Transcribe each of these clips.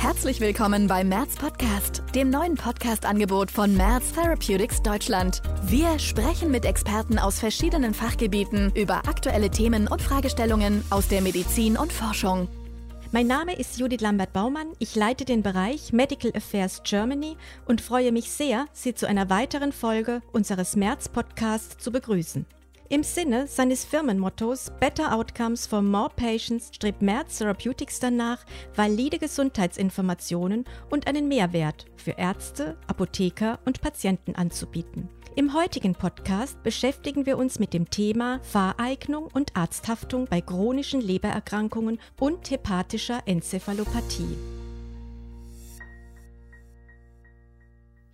Herzlich willkommen beim Merz Podcast, dem neuen Podcast-Angebot von Merz Therapeutics Deutschland. Wir sprechen mit Experten aus verschiedenen Fachgebieten über aktuelle Themen und Fragestellungen aus der Medizin und Forschung. Mein Name ist Judith Lambert-Baumann. Ich leite den Bereich Medical Affairs Germany und freue mich sehr, Sie zu einer weiteren Folge unseres März-Podcasts zu begrüßen. Im Sinne seines Firmenmottos Better Outcomes for More Patients strebt Merz Therapeutics danach, valide Gesundheitsinformationen und einen Mehrwert für Ärzte, Apotheker und Patienten anzubieten. Im heutigen Podcast beschäftigen wir uns mit dem Thema Fahreignung und Arzthaftung bei chronischen Lebererkrankungen und hepatischer Enzephalopathie.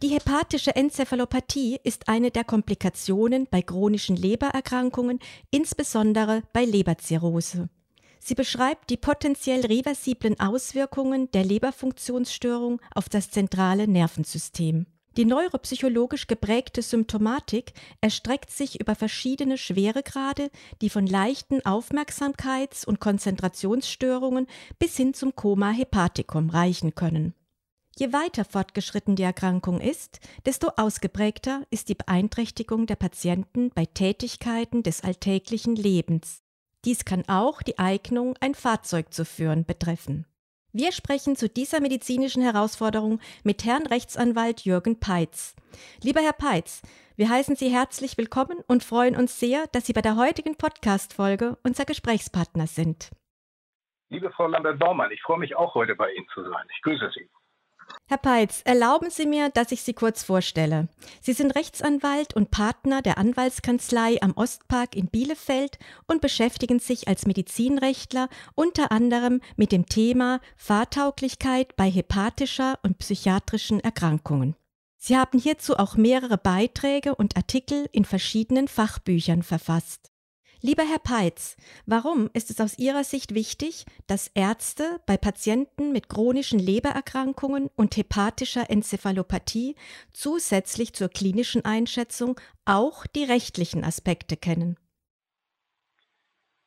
Die hepatische Enzephalopathie ist eine der Komplikationen bei chronischen Lebererkrankungen, insbesondere bei Leberzirrhose. Sie beschreibt die potenziell reversiblen Auswirkungen der Leberfunktionsstörung auf das zentrale Nervensystem. Die neuropsychologisch geprägte Symptomatik erstreckt sich über verschiedene Schweregrade, die von leichten Aufmerksamkeits- und Konzentrationsstörungen bis hin zum Koma hepaticum reichen können. Je weiter fortgeschritten die Erkrankung ist, desto ausgeprägter ist die Beeinträchtigung der Patienten bei Tätigkeiten des alltäglichen Lebens. Dies kann auch die Eignung, ein Fahrzeug zu führen, betreffen. Wir sprechen zu dieser medizinischen Herausforderung mit Herrn Rechtsanwalt Jürgen Peitz. Lieber Herr Peitz, wir heißen Sie herzlich willkommen und freuen uns sehr, dass Sie bei der heutigen Podcast-Folge unser Gesprächspartner sind. Liebe Frau Lambert-Baumann, ich freue mich auch heute bei Ihnen zu sein. Ich grüße Sie. Herr Peitz, erlauben Sie mir, dass ich Sie kurz vorstelle. Sie sind Rechtsanwalt und Partner der Anwaltskanzlei am Ostpark in Bielefeld und beschäftigen sich als Medizinrechtler unter anderem mit dem Thema Fahrtauglichkeit bei hepatischer und psychiatrischen Erkrankungen. Sie haben hierzu auch mehrere Beiträge und Artikel in verschiedenen Fachbüchern verfasst. Lieber Herr Peitz, warum ist es aus Ihrer Sicht wichtig, dass Ärzte bei Patienten mit chronischen Lebererkrankungen und hepatischer Enzephalopathie zusätzlich zur klinischen Einschätzung auch die rechtlichen Aspekte kennen?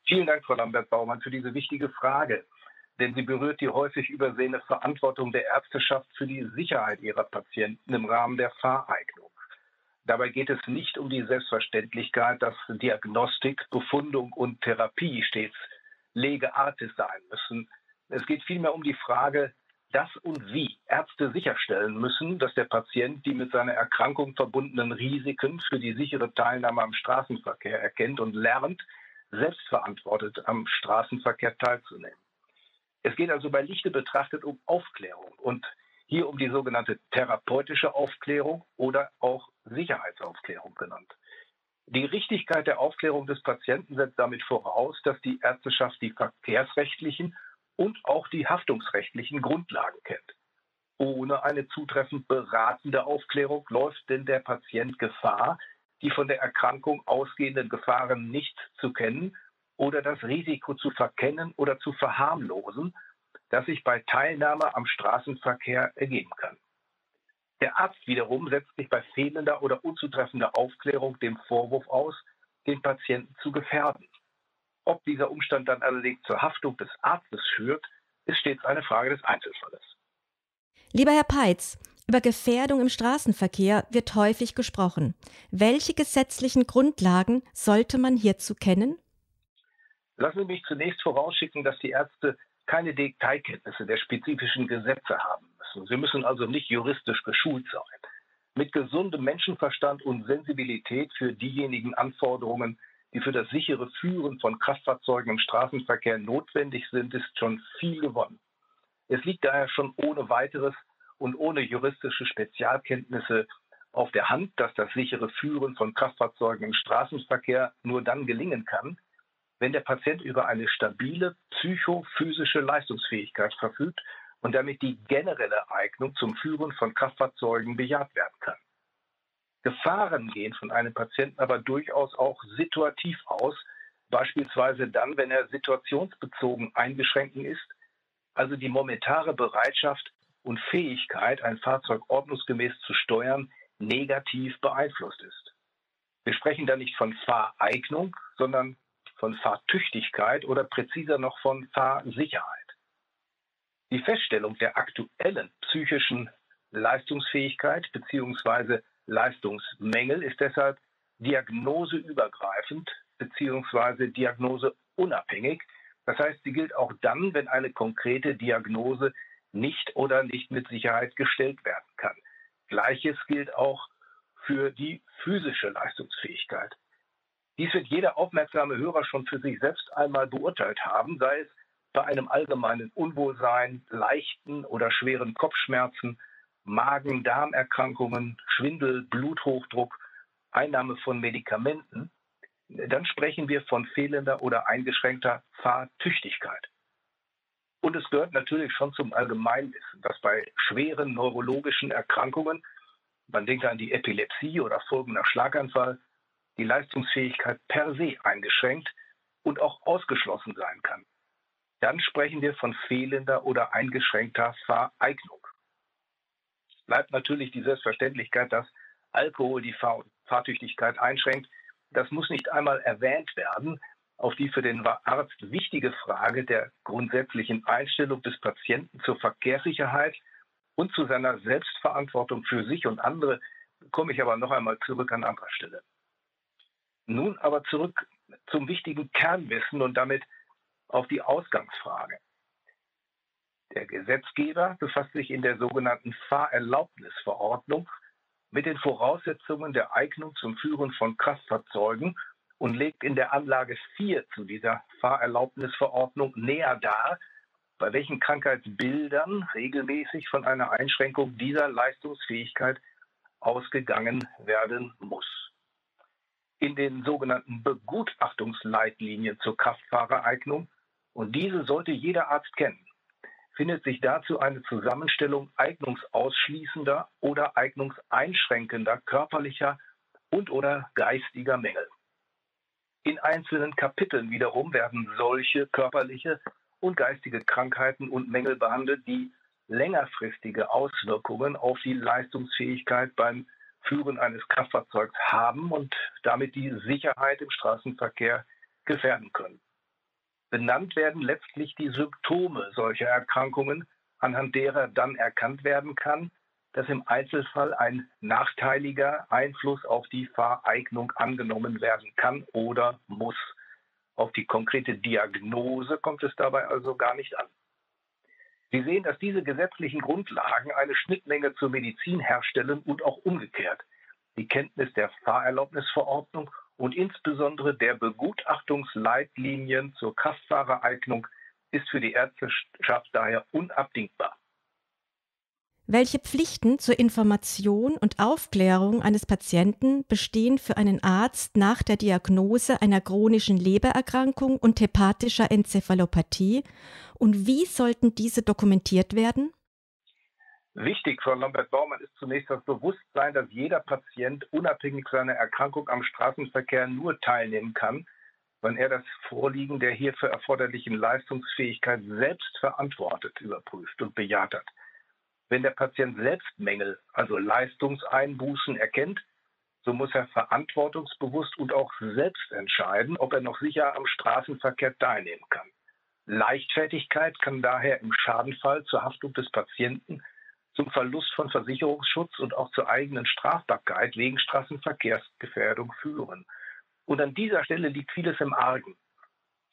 Vielen Dank, Frau Lambert-Baumann, für diese wichtige Frage, denn sie berührt die häufig übersehene Verantwortung der Ärzteschaft für die Sicherheit ihrer Patienten im Rahmen der Fahreignung. Dabei geht es nicht um die Selbstverständlichkeit, dass Diagnostik, Befundung und Therapie stets lege artis sein müssen. Es geht vielmehr um die Frage, dass und wie Ärzte sicherstellen müssen, dass der Patient die mit seiner Erkrankung verbundenen Risiken für die sichere Teilnahme am Straßenverkehr erkennt und lernt, selbstverantwortet am Straßenverkehr teilzunehmen. Es geht also bei Lichte betrachtet um Aufklärung und hier um die sogenannte therapeutische Aufklärung oder auch Sicherheitsaufklärung genannt. Die Richtigkeit der Aufklärung des Patienten setzt damit voraus, dass die Ärzteschaft die verkehrsrechtlichen und auch die haftungsrechtlichen Grundlagen kennt. Ohne eine zutreffend beratende Aufklärung läuft denn der Patient Gefahr, die von der Erkrankung ausgehenden Gefahren nicht zu kennen oder das Risiko zu verkennen oder zu verharmlosen das sich bei Teilnahme am Straßenverkehr ergeben kann. Der Arzt wiederum setzt sich bei fehlender oder unzutreffender Aufklärung dem Vorwurf aus, den Patienten zu gefährden. Ob dieser Umstand dann allerdings zur Haftung des Arztes führt, ist stets eine Frage des Einzelfalles. Lieber Herr Peitz, über Gefährdung im Straßenverkehr wird häufig gesprochen. Welche gesetzlichen Grundlagen sollte man hierzu kennen? Lassen Sie mich zunächst vorausschicken, dass die Ärzte keine Detailkenntnisse der spezifischen Gesetze haben müssen. Sie müssen also nicht juristisch geschult sein. Mit gesundem Menschenverstand und Sensibilität für diejenigen Anforderungen, die für das sichere Führen von Kraftfahrzeugen im Straßenverkehr notwendig sind, ist schon viel gewonnen. Es liegt daher schon ohne weiteres und ohne juristische Spezialkenntnisse auf der Hand, dass das sichere Führen von Kraftfahrzeugen im Straßenverkehr nur dann gelingen kann, wenn der Patient über eine stabile psychophysische Leistungsfähigkeit verfügt und damit die generelle Eignung zum Führen von Kraftfahrzeugen bejaht werden kann. Gefahren gehen von einem Patienten aber durchaus auch situativ aus, beispielsweise dann, wenn er situationsbezogen eingeschränkt ist, also die momentare Bereitschaft und Fähigkeit, ein Fahrzeug ordnungsgemäß zu steuern, negativ beeinflusst ist. Wir sprechen da nicht von Fahreignung, sondern von Fahrtüchtigkeit oder präziser noch von Fahrsicherheit. Die Feststellung der aktuellen psychischen Leistungsfähigkeit bzw. Leistungsmängel ist deshalb diagnoseübergreifend bzw. diagnoseunabhängig. Das heißt, sie gilt auch dann, wenn eine konkrete Diagnose nicht oder nicht mit Sicherheit gestellt werden kann. Gleiches gilt auch für die physische Leistungsfähigkeit. Dies wird jeder aufmerksame Hörer schon für sich selbst einmal beurteilt haben, sei es bei einem allgemeinen Unwohlsein, leichten oder schweren Kopfschmerzen, Magen-Darm-Erkrankungen, Schwindel, Bluthochdruck, Einnahme von Medikamenten, dann sprechen wir von fehlender oder eingeschränkter Fahrtüchtigkeit. Und es gehört natürlich schon zum Allgemeinwissen, dass bei schweren neurologischen Erkrankungen, man denkt an die Epilepsie oder Folgen nach Schlaganfall, die Leistungsfähigkeit per se eingeschränkt und auch ausgeschlossen sein kann. Dann sprechen wir von fehlender oder eingeschränkter Fahreignung. Bleibt natürlich die Selbstverständlichkeit, dass Alkohol die Fahr Fahrtüchtigkeit einschränkt. Das muss nicht einmal erwähnt werden, auf die für den Arzt wichtige Frage der grundsätzlichen Einstellung des Patienten zur Verkehrssicherheit und zu seiner Selbstverantwortung für sich und andere komme ich aber noch einmal zurück an anderer Stelle. Nun aber zurück zum wichtigen Kernwissen und damit auf die Ausgangsfrage. Der Gesetzgeber befasst sich in der sogenannten Fahrerlaubnisverordnung mit den Voraussetzungen der Eignung zum Führen von Kraftfahrzeugen und legt in der Anlage 4 zu dieser Fahrerlaubnisverordnung näher dar, bei welchen Krankheitsbildern regelmäßig von einer Einschränkung dieser Leistungsfähigkeit ausgegangen werden muss. In den sogenannten Begutachtungsleitlinien zur Kraftfahrereignung, und diese sollte jeder Arzt kennen, findet sich dazu eine Zusammenstellung eignungsausschließender oder eignungseinschränkender körperlicher und oder geistiger Mängel. In einzelnen Kapiteln wiederum werden solche körperliche und geistige Krankheiten und Mängel behandelt, die längerfristige Auswirkungen auf die Leistungsfähigkeit beim Führen eines Kraftfahrzeugs haben und damit die Sicherheit im Straßenverkehr gefährden können. Benannt werden letztlich die Symptome solcher Erkrankungen, anhand derer dann erkannt werden kann, dass im Einzelfall ein nachteiliger Einfluss auf die Fahreignung angenommen werden kann oder muss. Auf die konkrete Diagnose kommt es dabei also gar nicht an. Sie sehen, dass diese gesetzlichen Grundlagen eine Schnittmenge zur Medizin herstellen und auch umgekehrt. Die Kenntnis der Fahrerlaubnisverordnung und insbesondere der Begutachtungsleitlinien zur Kraftfahrereignung ist für die Ärzteschaft daher unabdingbar. Welche Pflichten zur Information und Aufklärung eines Patienten bestehen für einen Arzt nach der Diagnose einer chronischen Lebererkrankung und hepatischer Enzephalopathie und wie sollten diese dokumentiert werden? Wichtig, Frau Lambert-Baumann, ist zunächst das Bewusstsein, dass jeder Patient unabhängig seiner Erkrankung am Straßenverkehr nur teilnehmen kann, wenn er das Vorliegen der hierfür erforderlichen Leistungsfähigkeit selbst verantwortet, überprüft und bejaht hat. Wenn der Patient selbst Mängel, also Leistungseinbußen erkennt, so muss er verantwortungsbewusst und auch selbst entscheiden, ob er noch sicher am Straßenverkehr teilnehmen kann. Leichtfertigkeit kann daher im Schadenfall zur Haftung des Patienten, zum Verlust von Versicherungsschutz und auch zur eigenen Strafbarkeit wegen Straßenverkehrsgefährdung führen. Und an dieser Stelle liegt vieles im Argen.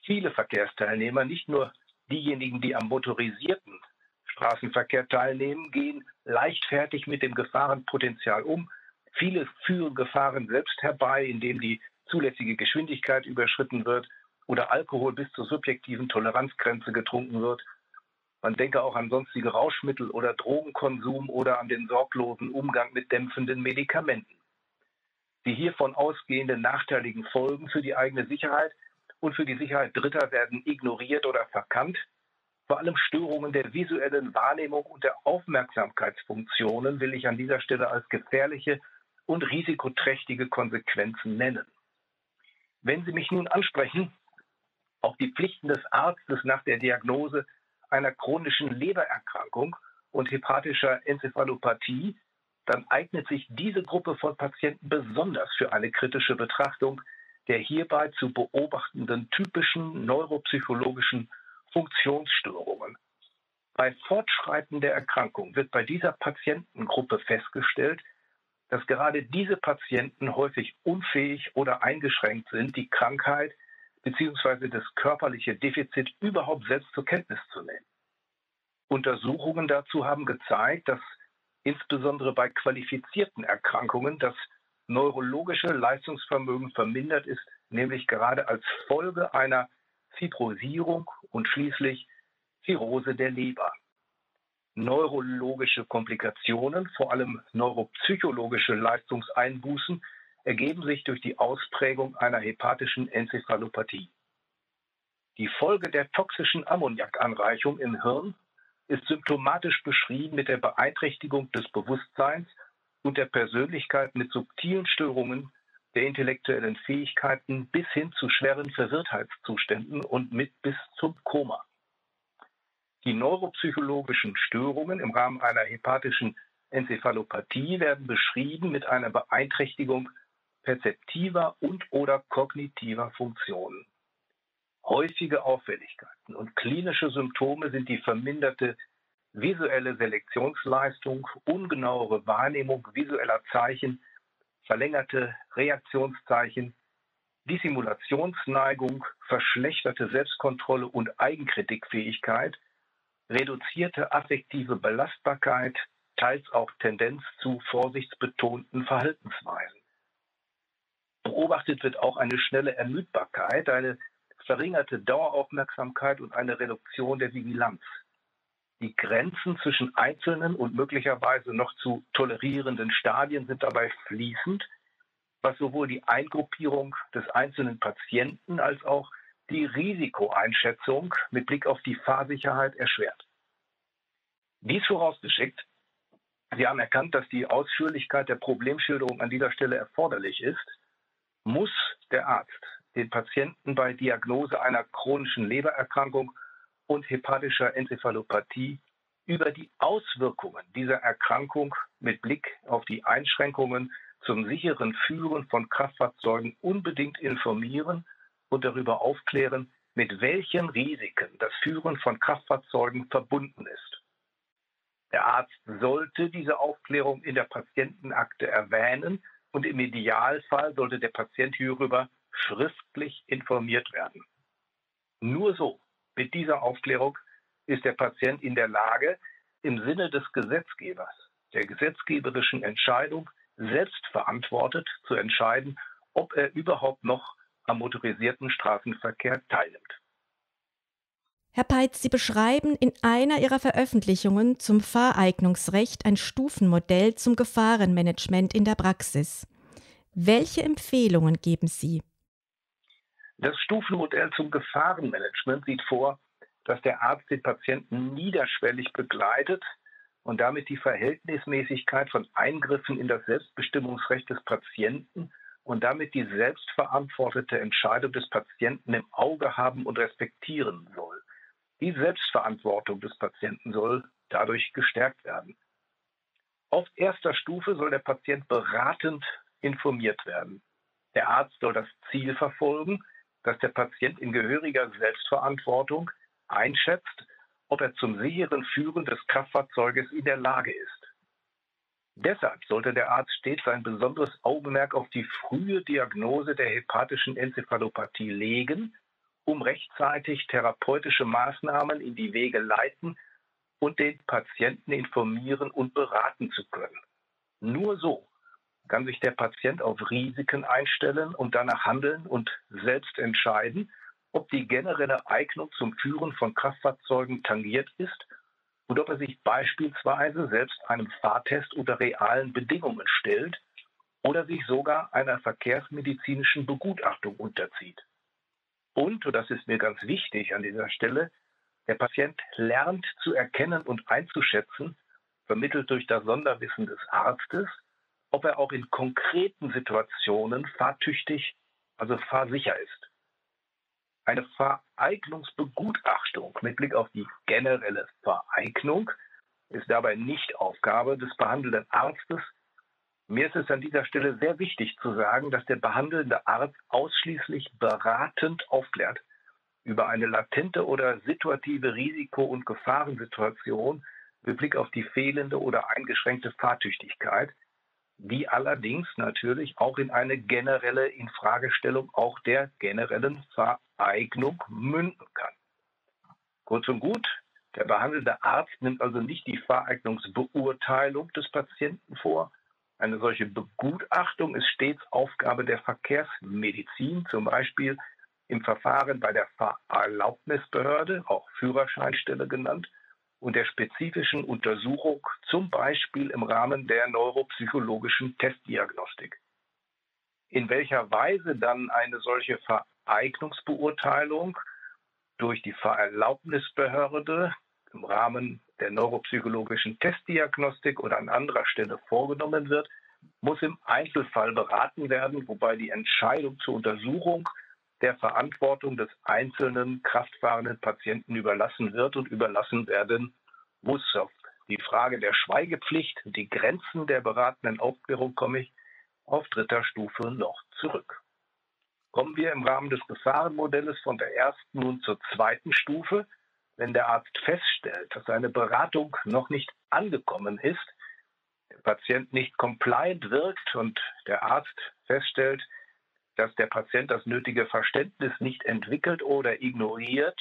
Viele Verkehrsteilnehmer, nicht nur diejenigen, die am motorisierten Straßenverkehr teilnehmen, gehen leichtfertig mit dem Gefahrenpotenzial um. Viele führen Gefahren selbst herbei, indem die zulässige Geschwindigkeit überschritten wird oder Alkohol bis zur subjektiven Toleranzgrenze getrunken wird. Man denke auch an sonstige Rauschmittel oder Drogenkonsum oder an den sorglosen Umgang mit dämpfenden Medikamenten. Die hiervon ausgehenden nachteiligen Folgen für die eigene Sicherheit und für die Sicherheit Dritter werden ignoriert oder verkannt. Vor allem Störungen der visuellen Wahrnehmung und der Aufmerksamkeitsfunktionen will ich an dieser Stelle als gefährliche und risikoträchtige Konsequenzen nennen. Wenn Sie mich nun ansprechen, auf die Pflichten des Arztes nach der Diagnose einer chronischen Lebererkrankung und hepatischer Enzephalopathie, dann eignet sich diese Gruppe von Patienten besonders für eine kritische Betrachtung der hierbei zu beobachtenden typischen neuropsychologischen Funktionsstörungen. Bei Fortschreiten der Erkrankung wird bei dieser Patientengruppe festgestellt, dass gerade diese Patienten häufig unfähig oder eingeschränkt sind, die Krankheit bzw. das körperliche Defizit überhaupt selbst zur Kenntnis zu nehmen. Untersuchungen dazu haben gezeigt, dass insbesondere bei qualifizierten Erkrankungen das neurologische Leistungsvermögen vermindert ist, nämlich gerade als Folge einer Fibrosierung und schließlich Zirrhose der Leber. Neurologische Komplikationen, vor allem neuropsychologische Leistungseinbußen, ergeben sich durch die Ausprägung einer hepatischen Enzephalopathie. Die Folge der toxischen Ammoniakanreichung im Hirn ist symptomatisch beschrieben mit der Beeinträchtigung des Bewusstseins und der Persönlichkeit mit subtilen Störungen der intellektuellen Fähigkeiten bis hin zu schweren Verwirrtheitszuständen und mit bis zum Koma. Die neuropsychologischen Störungen im Rahmen einer hepatischen Enzephalopathie werden beschrieben mit einer Beeinträchtigung perzeptiver und/oder kognitiver Funktionen. Häufige Auffälligkeiten und klinische Symptome sind die verminderte visuelle Selektionsleistung, ungenauere Wahrnehmung visueller Zeichen, verlängerte Reaktionszeichen, Dissimulationsneigung, verschlechterte Selbstkontrolle und Eigenkritikfähigkeit reduzierte affektive Belastbarkeit, teils auch Tendenz zu vorsichtsbetonten Verhaltensweisen. Beobachtet wird auch eine schnelle Ermüdbarkeit, eine verringerte Daueraufmerksamkeit und eine Reduktion der Vigilanz. Die Grenzen zwischen einzelnen und möglicherweise noch zu tolerierenden Stadien sind dabei fließend, was sowohl die Eingruppierung des einzelnen Patienten als auch die Risikoeinschätzung mit Blick auf die Fahrsicherheit erschwert. Dies vorausgeschickt, Sie haben erkannt, dass die Ausführlichkeit der Problemschilderung an dieser Stelle erforderlich ist, muss der Arzt den Patienten bei Diagnose einer chronischen Lebererkrankung und hepatischer Enzephalopathie über die Auswirkungen dieser Erkrankung mit Blick auf die Einschränkungen zum sicheren Führen von Kraftfahrzeugen unbedingt informieren und darüber aufklären, mit welchen Risiken das Führen von Kraftfahrzeugen verbunden ist. Der Arzt sollte diese Aufklärung in der Patientenakte erwähnen und im Idealfall sollte der Patient hierüber schriftlich informiert werden. Nur so, mit dieser Aufklärung, ist der Patient in der Lage, im Sinne des Gesetzgebers, der gesetzgeberischen Entscheidung, selbstverantwortet zu entscheiden, ob er überhaupt noch am motorisierten Straßenverkehr teilnimmt. Herr Peitz, Sie beschreiben in einer Ihrer Veröffentlichungen zum Fahreignungsrecht ein Stufenmodell zum Gefahrenmanagement in der Praxis. Welche Empfehlungen geben Sie? Das Stufenmodell zum Gefahrenmanagement sieht vor, dass der Arzt den Patienten niederschwellig begleitet und damit die Verhältnismäßigkeit von Eingriffen in das Selbstbestimmungsrecht des Patienten und damit die selbstverantwortete Entscheidung des Patienten im Auge haben und respektieren soll. Die Selbstverantwortung des Patienten soll dadurch gestärkt werden. Auf erster Stufe soll der Patient beratend informiert werden. Der Arzt soll das Ziel verfolgen, dass der Patient in gehöriger Selbstverantwortung einschätzt, ob er zum sicheren Führen des Kraftfahrzeuges in der Lage ist. Deshalb sollte der Arzt stets ein besonderes Augenmerk auf die frühe Diagnose der hepatischen Enzephalopathie legen um rechtzeitig therapeutische Maßnahmen in die Wege leiten und den Patienten informieren und beraten zu können. Nur so kann sich der Patient auf Risiken einstellen und danach handeln und selbst entscheiden, ob die generelle Eignung zum Führen von Kraftfahrzeugen tangiert ist und ob er sich beispielsweise selbst einem Fahrtest unter realen Bedingungen stellt oder sich sogar einer verkehrsmedizinischen Begutachtung unterzieht. Und, und das ist mir ganz wichtig an dieser Stelle, der Patient lernt zu erkennen und einzuschätzen, vermittelt durch das Sonderwissen des Arztes, ob er auch in konkreten Situationen fahrtüchtig, also fahrsicher ist. Eine Vereignungsbegutachtung mit Blick auf die generelle Vereignung ist dabei nicht Aufgabe des behandelnden Arztes, mir ist es an dieser Stelle sehr wichtig zu sagen, dass der behandelnde Arzt ausschließlich beratend aufklärt über eine latente oder situative Risiko- und Gefahrensituation mit Blick auf die fehlende oder eingeschränkte Fahrtüchtigkeit, die allerdings natürlich auch in eine generelle Infragestellung auch der generellen Vereignung münden kann. Kurz und gut, der behandelnde Arzt nimmt also nicht die Fahreignungsbeurteilung des Patienten vor. Eine solche Begutachtung ist stets Aufgabe der Verkehrsmedizin, zum Beispiel im Verfahren bei der Fahrerlaubnisbehörde, auch Führerscheinstelle genannt, und der spezifischen Untersuchung, zum Beispiel im Rahmen der neuropsychologischen Testdiagnostik. In welcher Weise dann eine solche Vereignungsbeurteilung durch die Fahrerlaubnisbehörde im Rahmen der neuropsychologischen Testdiagnostik oder an anderer Stelle vorgenommen wird, muss im Einzelfall beraten werden, wobei die Entscheidung zur Untersuchung der Verantwortung des einzelnen kraftfahrenden Patienten überlassen wird und überlassen werden muss. Die Frage der Schweigepflicht, die Grenzen der beratenden Aufklärung komme ich auf dritter Stufe noch zurück. Kommen wir im Rahmen des Gefahrenmodells von der ersten nun zur zweiten Stufe. Wenn der Arzt feststellt, dass seine Beratung noch nicht angekommen ist, der Patient nicht compliant wirkt und der Arzt feststellt, dass der Patient das nötige Verständnis nicht entwickelt oder ignoriert,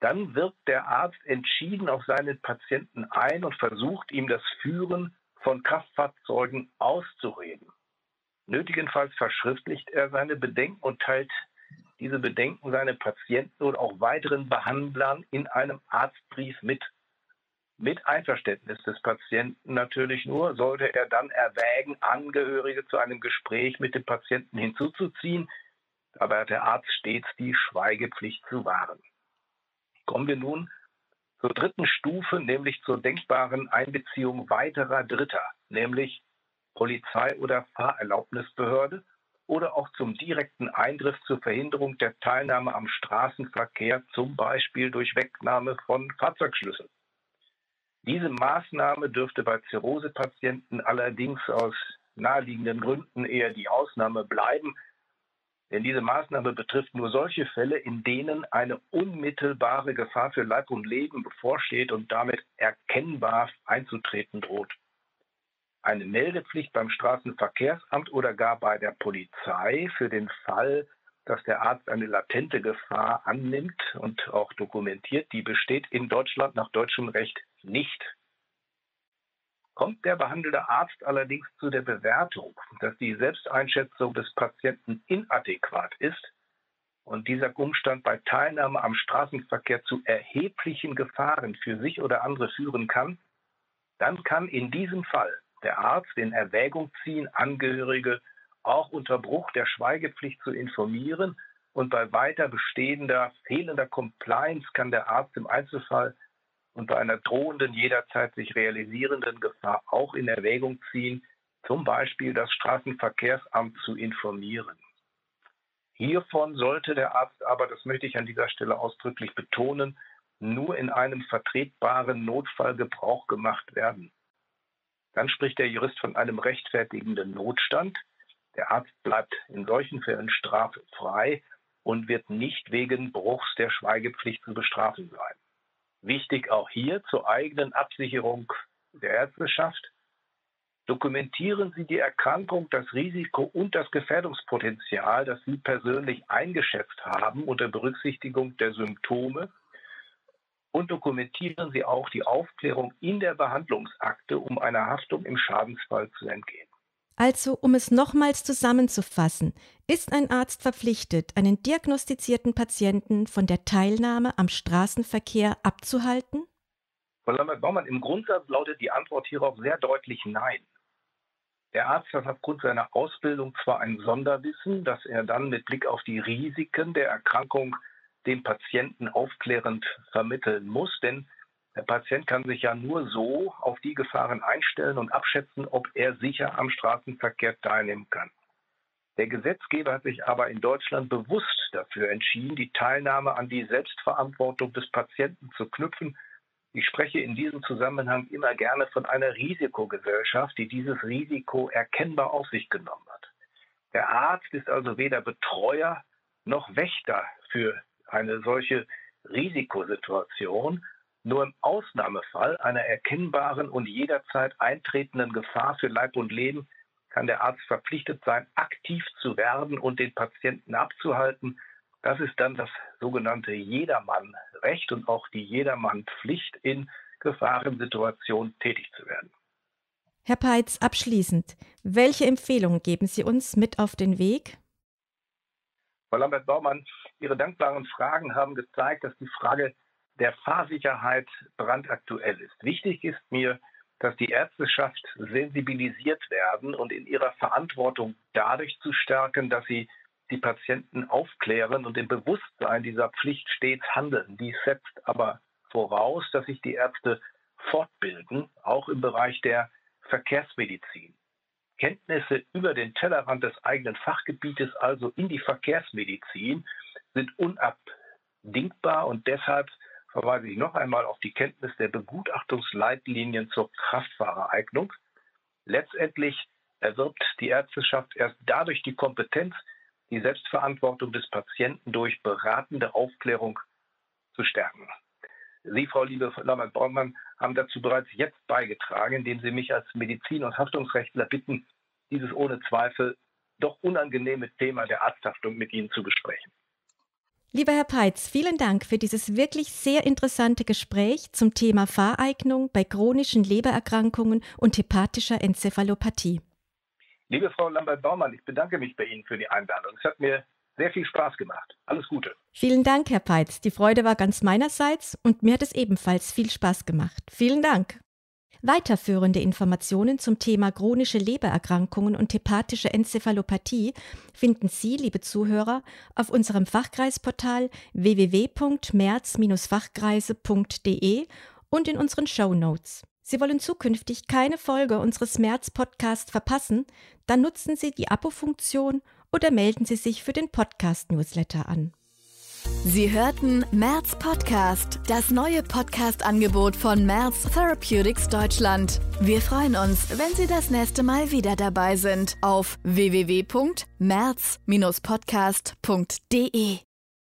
dann wirkt der Arzt entschieden auf seinen Patienten ein und versucht ihm das Führen von Kraftfahrzeugen auszureden. Nötigenfalls verschriftlicht er seine Bedenken und teilt diese Bedenken seinen Patienten oder auch weiteren Behandlern in einem Arztbrief mit mit Einverständnis des Patienten natürlich nur, sollte er dann erwägen, Angehörige zu einem Gespräch mit dem Patienten hinzuzuziehen. Dabei hat der Arzt stets die Schweigepflicht zu wahren. Kommen wir nun zur dritten Stufe, nämlich zur denkbaren Einbeziehung weiterer Dritter, nämlich Polizei oder Fahrerlaubnisbehörde oder auch zum direkten Eingriff zur Verhinderung der Teilnahme am Straßenverkehr, zum Beispiel durch Wegnahme von Fahrzeugschlüsseln. Diese Maßnahme dürfte bei Zirrhosepatienten allerdings aus naheliegenden Gründen eher die Ausnahme bleiben, denn diese Maßnahme betrifft nur solche Fälle, in denen eine unmittelbare Gefahr für Leib und Leben bevorsteht und damit erkennbar einzutreten droht. Eine Meldepflicht beim Straßenverkehrsamt oder gar bei der Polizei für den Fall, dass der Arzt eine latente Gefahr annimmt und auch dokumentiert, die besteht in Deutschland nach deutschem Recht nicht. Kommt der behandelnde Arzt allerdings zu der Bewertung, dass die Selbsteinschätzung des Patienten inadäquat ist und dieser Umstand bei Teilnahme am Straßenverkehr zu erheblichen Gefahren für sich oder andere führen kann, dann kann in diesem Fall der Arzt in Erwägung ziehen, Angehörige auch unter Bruch der Schweigepflicht zu informieren und bei weiter bestehender fehlender Compliance kann der Arzt im Einzelfall und bei einer drohenden, jederzeit sich realisierenden Gefahr auch in Erwägung ziehen, zum Beispiel das Straßenverkehrsamt zu informieren. Hiervon sollte der Arzt aber, das möchte ich an dieser Stelle ausdrücklich betonen, nur in einem vertretbaren Notfall Gebrauch gemacht werden. Dann spricht der Jurist von einem rechtfertigenden Notstand. Der Arzt bleibt in solchen Fällen straffrei und wird nicht wegen Bruchs der Schweigepflicht zu bestrafen sein. Wichtig auch hier zur eigenen Absicherung der Ärzteschaft. Dokumentieren Sie die Erkrankung, das Risiko und das Gefährdungspotenzial, das Sie persönlich eingeschätzt haben unter Berücksichtigung der Symptome. Und dokumentieren Sie auch die Aufklärung in der Behandlungsakte, um einer Haftung im Schadensfall zu entgehen. Also, um es nochmals zusammenzufassen, ist ein Arzt verpflichtet, einen diagnostizierten Patienten von der Teilnahme am Straßenverkehr abzuhalten? Frau Lambert-Baumann, im Grundsatz lautet die Antwort hierauf sehr deutlich Nein. Der Arzt hat aufgrund seiner Ausbildung zwar ein Sonderwissen, das er dann mit Blick auf die Risiken der Erkrankung dem Patienten aufklärend vermitteln muss, denn der Patient kann sich ja nur so auf die Gefahren einstellen und abschätzen, ob er sicher am Straßenverkehr teilnehmen kann. Der Gesetzgeber hat sich aber in Deutschland bewusst dafür entschieden, die Teilnahme an die Selbstverantwortung des Patienten zu knüpfen. Ich spreche in diesem Zusammenhang immer gerne von einer Risikogesellschaft, die dieses Risiko erkennbar auf sich genommen hat. Der Arzt ist also weder Betreuer noch Wächter für eine solche Risikosituation nur im Ausnahmefall einer erkennbaren und jederzeit eintretenden Gefahr für Leib und Leben kann der Arzt verpflichtet sein, aktiv zu werden und den Patienten abzuhalten. Das ist dann das sogenannte Jedermannrecht und auch die Jedermannpflicht, in Gefahrensituationen tätig zu werden. Herr Peitz, abschließend, welche Empfehlungen geben Sie uns mit auf den Weg? Frau Lambert-Baumann, Ihre dankbaren Fragen haben gezeigt, dass die Frage der Fahrsicherheit brandaktuell ist. Wichtig ist mir, dass die Ärzteschaft sensibilisiert werden und in ihrer Verantwortung dadurch zu stärken, dass sie die Patienten aufklären und im Bewusstsein dieser Pflicht stets handeln. Dies setzt aber voraus, dass sich die Ärzte fortbilden, auch im Bereich der Verkehrsmedizin. Kenntnisse über den Tellerrand des eigenen Fachgebietes, also in die Verkehrsmedizin, sind unabdingbar und deshalb verweise ich noch einmal auf die Kenntnis der Begutachtungsleitlinien zur Kraftfahrereignung. Letztendlich erwirbt die Ärzteschaft erst dadurch die Kompetenz, die Selbstverantwortung des Patienten durch beratende Aufklärung zu stärken. Sie, Frau Liebe Lambert-Bormann, haben dazu bereits jetzt beigetragen, indem Sie mich als Medizin- und Haftungsrechtler bitten, dieses ohne Zweifel doch unangenehme Thema der Arzthaftung mit Ihnen zu besprechen. Lieber Herr Peitz, vielen Dank für dieses wirklich sehr interessante Gespräch zum Thema Fahreignung bei chronischen Lebererkrankungen und hepatischer Enzephalopathie. Liebe Frau Lambert-Baumann, ich bedanke mich bei Ihnen für die Einladung. Es hat mir sehr viel Spaß gemacht. Alles Gute. Vielen Dank, Herr Peitz. Die Freude war ganz meinerseits und mir hat es ebenfalls viel Spaß gemacht. Vielen Dank. Weiterführende Informationen zum Thema chronische Lebererkrankungen und hepatische Enzephalopathie finden Sie, liebe Zuhörer, auf unserem Fachkreisportal www.merz-fachkreise.de und in unseren Show Notes. Sie wollen zukünftig keine Folge unseres März-Podcasts verpassen? Dann nutzen Sie die Abo-Funktion oder melden Sie sich für den Podcast-Newsletter an. Sie hörten Merz Podcast, das neue Podcast-Angebot von Merz Therapeutics Deutschland. Wir freuen uns, wenn Sie das nächste Mal wieder dabei sind auf www.merz-podcast.de.